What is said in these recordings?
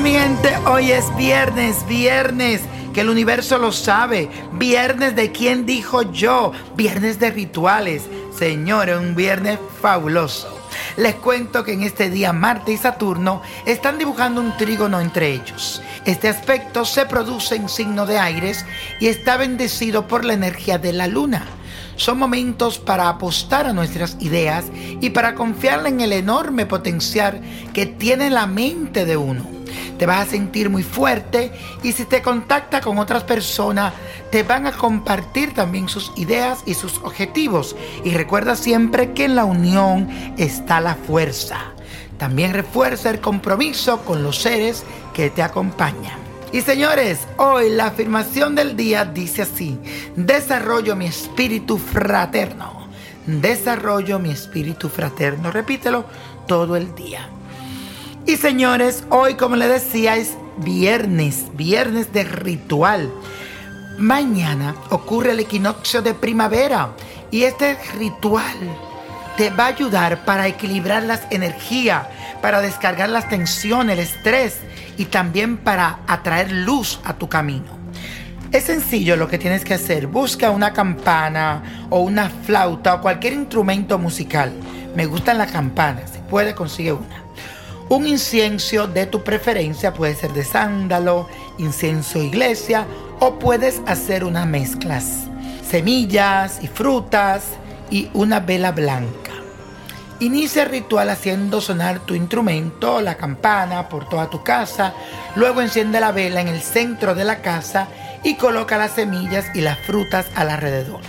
Mi gente, hoy es viernes, viernes, que el universo lo sabe, viernes de quién dijo yo, viernes de rituales, señores, un viernes fabuloso. Les cuento que en este día Marte y Saturno están dibujando un trígono entre ellos. Este aspecto se produce en signo de aires y está bendecido por la energía de la luna. Son momentos para apostar a nuestras ideas y para confiar en el enorme potencial que tiene la mente de uno te vas a sentir muy fuerte y si te contacta con otras personas, te van a compartir también sus ideas y sus objetivos. Y recuerda siempre que en la unión está la fuerza. También refuerza el compromiso con los seres que te acompañan. Y señores, hoy la afirmación del día dice así, desarrollo mi espíritu fraterno. Desarrollo mi espíritu fraterno. Repítelo todo el día. Y señores, hoy como les decía es viernes, viernes de ritual. Mañana ocurre el equinoccio de primavera y este ritual te va a ayudar para equilibrar las energías, para descargar las tensiones, el estrés y también para atraer luz a tu camino. Es sencillo lo que tienes que hacer. Busca una campana o una flauta o cualquier instrumento musical. Me gustan las campanas. Si puede, consigue una. Un incienso de tu preferencia puede ser de sándalo, incienso iglesia o puedes hacer unas mezclas. Semillas y frutas y una vela blanca. Inicia el ritual haciendo sonar tu instrumento, la campana, por toda tu casa. Luego enciende la vela en el centro de la casa y coloca las semillas y las frutas alrededor.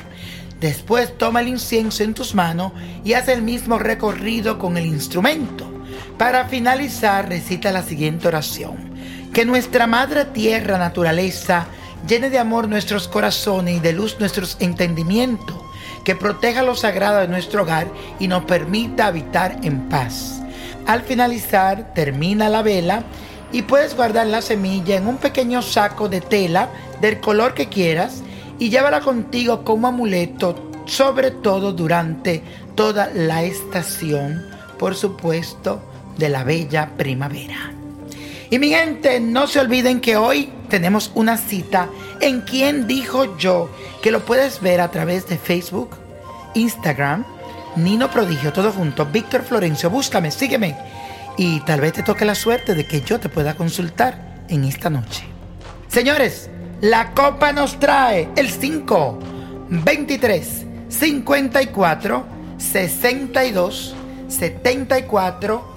Después toma el incienso en tus manos y haz el mismo recorrido con el instrumento. Para finalizar, recita la siguiente oración. Que nuestra Madre Tierra, naturaleza, llene de amor nuestros corazones y de luz nuestros entendimientos, que proteja lo sagrado de nuestro hogar y nos permita habitar en paz. Al finalizar, termina la vela y puedes guardar la semilla en un pequeño saco de tela del color que quieras y llévala contigo como amuleto, sobre todo durante toda la estación, por supuesto, de la bella primavera. Y mi gente, no se olviden que hoy tenemos una cita en quien dijo yo, que lo puedes ver a través de Facebook, Instagram, Nino Prodigio, todo junto, Víctor Florencio, búscame, sígueme. Y tal vez te toque la suerte de que yo te pueda consultar en esta noche. Señores, la copa nos trae el 5, 23, 54, 62, 74,